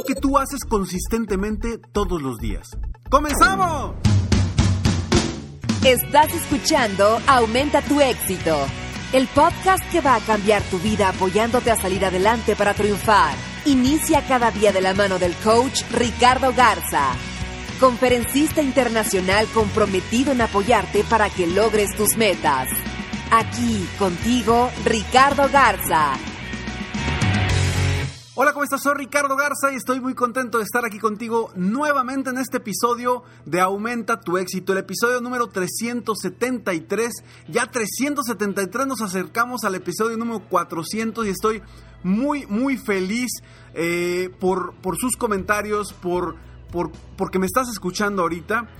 ¿Qué es lo que tú haces consistentemente todos los días? ¡Comenzamos! Estás escuchando Aumenta tu éxito, el podcast que va a cambiar tu vida apoyándote a salir adelante para triunfar. Inicia cada día de la mano del coach Ricardo Garza, conferencista internacional comprometido en apoyarte para que logres tus metas. Aquí contigo, Ricardo Garza. Hola, ¿cómo estás? Soy Ricardo Garza y estoy muy contento de estar aquí contigo nuevamente en este episodio de Aumenta tu éxito, el episodio número 373. Ya 373 nos acercamos al episodio número 400 y estoy muy, muy feliz eh, por, por sus comentarios, por, por, porque me estás escuchando ahorita.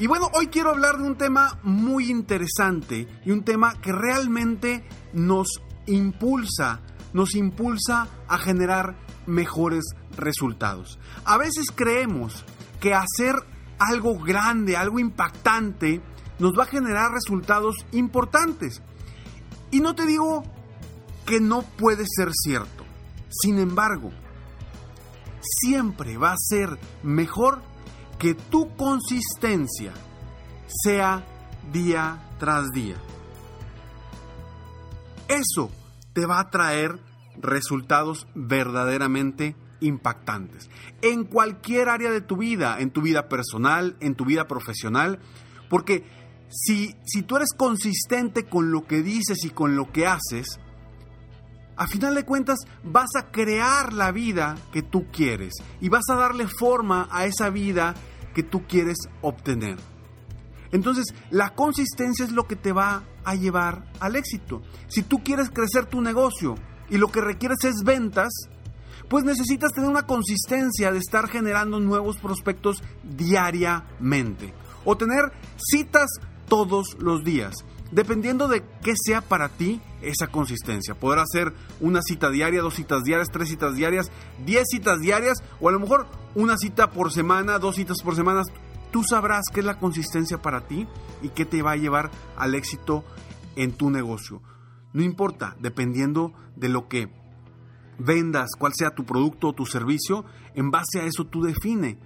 Y bueno, hoy quiero hablar de un tema muy interesante y un tema que realmente nos impulsa nos impulsa a generar mejores resultados. A veces creemos que hacer algo grande, algo impactante, nos va a generar resultados importantes. Y no te digo que no puede ser cierto. Sin embargo, siempre va a ser mejor que tu consistencia sea día tras día. Eso te va a traer resultados verdaderamente impactantes. En cualquier área de tu vida, en tu vida personal, en tu vida profesional, porque si, si tú eres consistente con lo que dices y con lo que haces, a final de cuentas vas a crear la vida que tú quieres y vas a darle forma a esa vida que tú quieres obtener. Entonces, la consistencia es lo que te va a llevar al éxito. Si tú quieres crecer tu negocio y lo que requieres es ventas, pues necesitas tener una consistencia de estar generando nuevos prospectos diariamente o tener citas todos los días. Dependiendo de qué sea para ti esa consistencia. Poder hacer una cita diaria, dos citas diarias, tres citas diarias, diez citas diarias o a lo mejor una cita por semana, dos citas por semana. Tú sabrás qué es la consistencia para ti y qué te va a llevar al éxito en tu negocio. No importa, dependiendo de lo que vendas, cuál sea tu producto o tu servicio, en base a eso tú define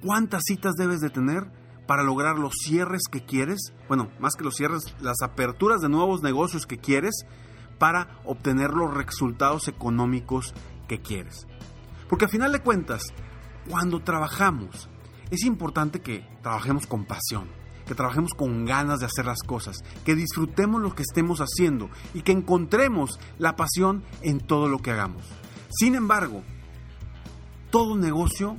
cuántas citas debes de tener para lograr los cierres que quieres, bueno, más que los cierres, las aperturas de nuevos negocios que quieres para obtener los resultados económicos que quieres. Porque a final de cuentas, cuando trabajamos es importante que trabajemos con pasión, que trabajemos con ganas de hacer las cosas, que disfrutemos lo que estemos haciendo y que encontremos la pasión en todo lo que hagamos. Sin embargo, todo negocio,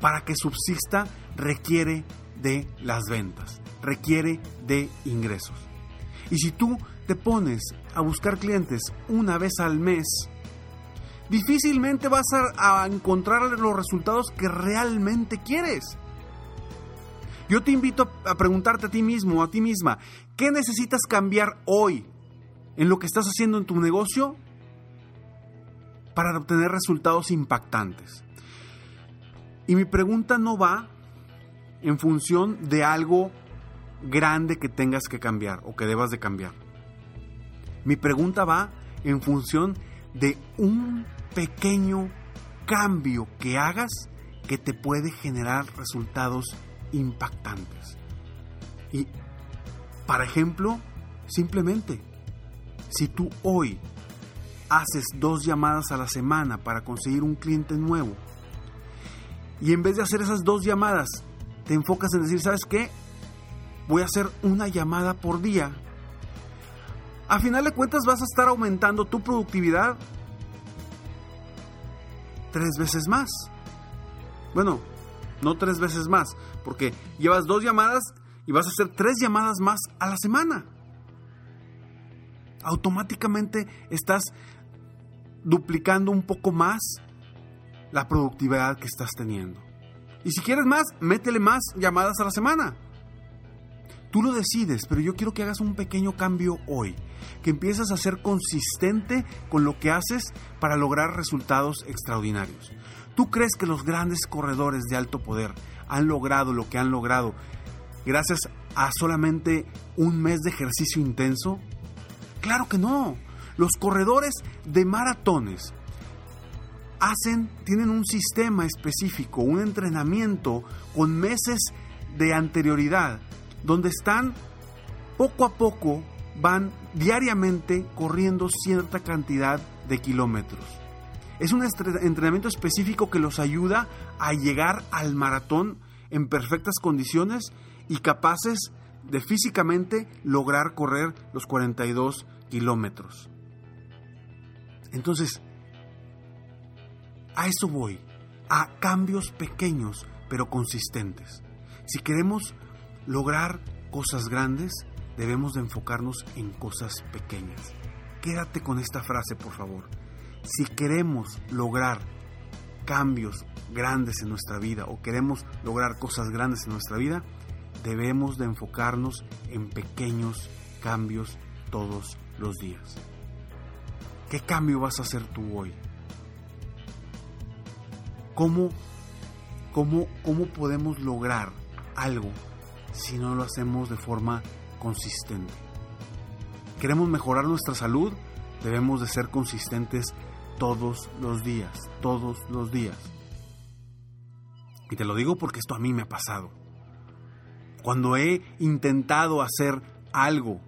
para que subsista, requiere de las ventas, requiere de ingresos. Y si tú te pones a buscar clientes una vez al mes, difícilmente vas a, encontrar los resultados que realmente quieres. Yo te invito a preguntarte a ti mismo a ti misma, ¿qué necesitas cambiar hoy en lo que estás haciendo en tu negocio para obtener resultados impactantes? Y mi pregunta no va en función de algo grande que tengas que cambiar o que debas de cambiar. Mi pregunta va en función de un pequeño cambio que hagas que te puede generar resultados impactantes. Y, para ejemplo, simplemente, si tú hoy haces dos llamadas a la semana para conseguir un cliente nuevo, Y en vez de hacer esas dos llamadas, te enfocas en decir, ¿sabes qué? Voy a hacer una llamada por día. A final de cuentas vas a estar aumentando tu productividad tres veces más. Bueno, no tres veces más, porque llevas dos llamadas y vas a hacer tres llamadas más a la semana. Automáticamente estás duplicando un poco más la productividad que estás teniendo. Y si quieres más, métele más llamadas a la semana. Tú lo decides, pero yo quiero que hagas un pequeño cambio hoy, que empieces a ser consistente con lo que haces para lograr resultados extraordinarios. ¿Tú crees que los grandes corredores de alto poder han logrado lo que han logrado gracias a solamente un mes de ejercicio intenso? Claro que no. Los corredores de maratones hacen, tienen un sistema específico, un entrenamiento con meses de anterioridad, donde están poco a poco, van diariamente corriendo cierta cantidad de kilómetros. Es un entrenamiento específico que los ayuda a llegar al maratón en perfectas condiciones y capaces de físicamente lograr correr los 42 kilómetros. Entonces, a eso voy, a cambios pequeños pero consistentes. Si queremos lograr cosas grandes, debemos de enfocarnos en cosas pequeñas. Quédate con esta frase, por favor. Si queremos lograr cambios grandes en nuestra vida o queremos lograr cosas grandes en nuestra vida, debemos de enfocarnos en pequeños cambios todos los días. ¿Qué cambio vas a hacer tú hoy? ¿Cómo, cómo, cómo podemos lograr algo si no lo hacemos de forma consistente? ¿Queremos mejorar nuestra salud? Debemos de ser consistentes todos los días, todos los días. Y te lo digo porque esto a mí me ha pasado. Cuando he intentado hacer algo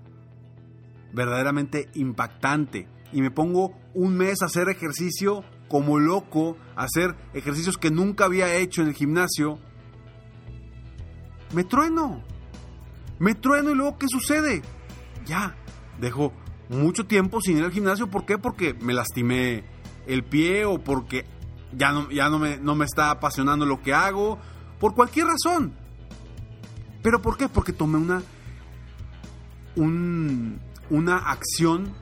verdaderamente impactante y me pongo un mes a hacer ejercicio como loco, a hacer ejercicios que nunca había hecho en el gimnasio, me trueno. Me trueno y luego ¿qué sucede? Ya, dejo mucho tiempo sin ir al gimnasio. ¿Por qué? Porque me lastimé el pie o porque ya no, ya no, me, no me está apasionando lo que hago. Por cualquier razón. ¿Pero por qué? Porque tomé una, un, una acción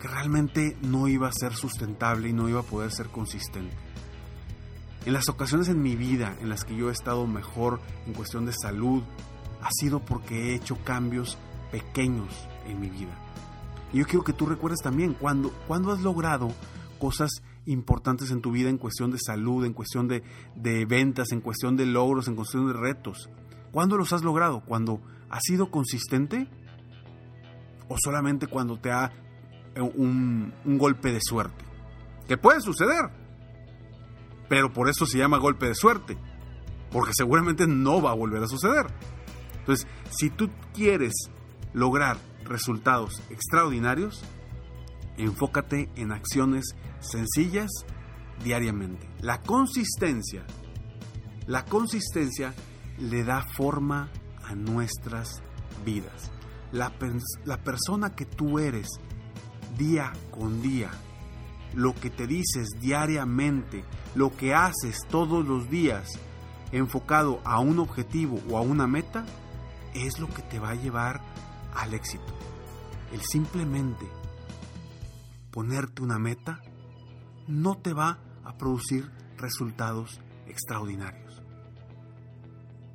que realmente no iba a ser sustentable y no iba a poder ser consistente. En las ocasiones en mi vida en las que yo he estado mejor en cuestión de salud, ha sido porque he hecho cambios pequeños en mi vida. Y yo quiero que tú recuerdes también cuando, cuando has logrado cosas importantes en tu vida en cuestión de salud, en cuestión de, de ventas, en cuestión de logros, en cuestión de retos. ¿Cuándo los has logrado? ¿Cuando has sido consistente? ¿O solamente cuando te ha un, golpe de suerte. Que puede suceder. Pero por eso se llama golpe de suerte. Porque seguramente no va a volver a suceder. Entonces, si tú quieres lograr resultados extraordinarios, enfócate en acciones sencillas diariamente. La consistencia, la consistencia le da forma a nuestras vidas. La, la persona que tú eres día con día, lo que te dices diariamente, lo que haces todos los días, enfocado a un objetivo o a una meta, es lo que te va a llevar al éxito. El simplemente ponerte una meta no te va a producir resultados extraordinarios.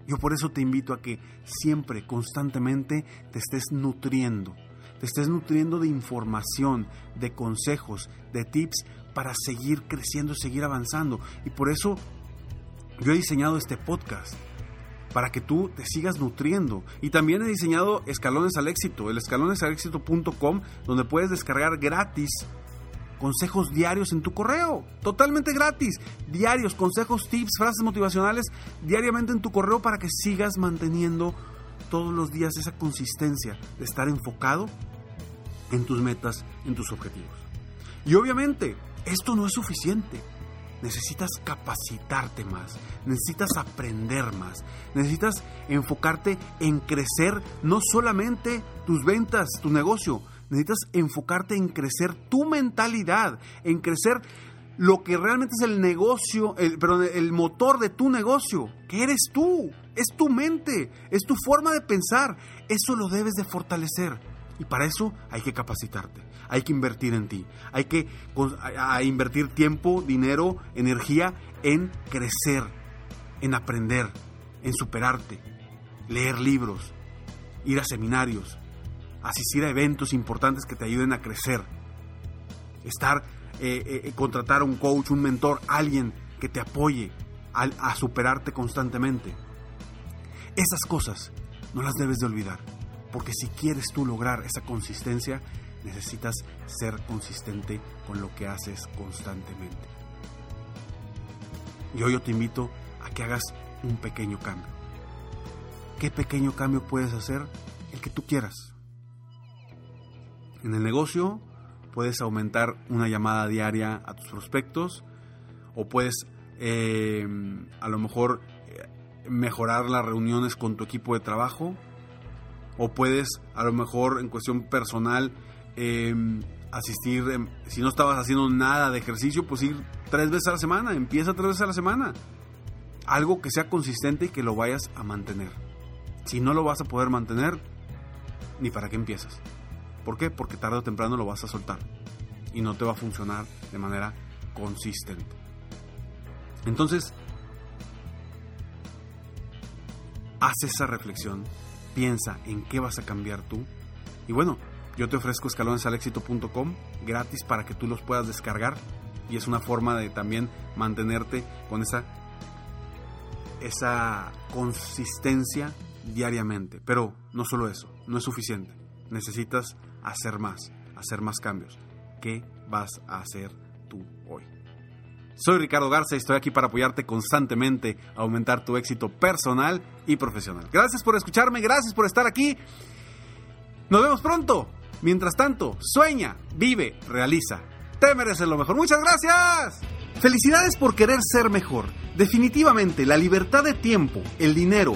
Yo por eso te invito a que siempre, constantemente, te estés nutriendo te estés nutriendo de información, de consejos, de tips para seguir creciendo, seguir avanzando. Y por eso yo he diseñado este podcast para que tú te sigas nutriendo. Y también he diseñado Escalones al Éxito, el escalonesalexito.com, donde puedes descargar gratis consejos diarios en tu correo, totalmente gratis, diarios, consejos, tips, frases motivacionales diariamente en tu correo para que sigas manteniendo todos los días esa consistencia de estar enfocado en tus metas, en tus objetivos. Y obviamente, esto no es suficiente. necesitas capacitarte más, necesitas aprender más, necesitas enfocarte en crecer no solamente tus ventas, tu negocio, necesitas enfocarte en crecer tu mentalidad, en crecer lo que realmente es el negocio, el, perdón, el motor de tu negocio, que eres tú, es tu mente, es tu forma de pensar, eso lo debes de fortalecer. Y para eso hay que capacitarte, hay que invertir en ti, hay que invertir tiempo, dinero, energía en crecer, en aprender, en superarte, leer libros, ir a seminarios, asistir a eventos importantes que te ayuden a crecer, estar, eh, eh, contratar a un coach, un mentor, alguien que te apoye a, a superarte constantemente. Esas cosas no las debes de olvidar. Porque si quieres tú lograr esa consistencia, necesitas ser consistente con lo que haces constantemente. Y hoy yo te invito a que hagas un pequeño cambio. ¿Qué pequeño cambio puedes hacer? El que tú quieras. En el negocio puedes aumentar una llamada diaria a tus prospectos o puedes eh, a lo mejor eh, mejorar las reuniones con tu equipo de trabajo o puedes a lo mejor en cuestión personal em, asistir, si no estabas haciendo nada de ejercicio, pues ir tres veces a la semana, empieza tres veces a la semana. Algo que sea consistente y que lo vayas a mantener. Si no lo vas a poder mantener, ni para qué empiezas. ¿Por qué? Porque tarde o temprano lo vas a soltar y no te va a funcionar de manera consistente. Entonces, haz esa reflexión piensa en qué vas a cambiar tú. Y bueno, yo te ofrezco escalonesalexito.com gratis para que tú los puedas descargar y es una forma de también mantenerte con esa esa consistencia diariamente. Pero no solo eso, no es suficiente. Necesitas hacer más, hacer más cambios. ¿Qué vas a hacer tú hoy? Soy Ricardo Garza y estoy aquí para apoyarte constantemente a aumentar tu éxito personal y profesional. Gracias por escucharme, gracias por estar aquí. Nos vemos pronto. Mientras tanto, sueña, vive, realiza. Te mereces lo mejor. Muchas gracias. Felicidades por querer ser mejor. Definitivamente, la libertad de tiempo, el dinero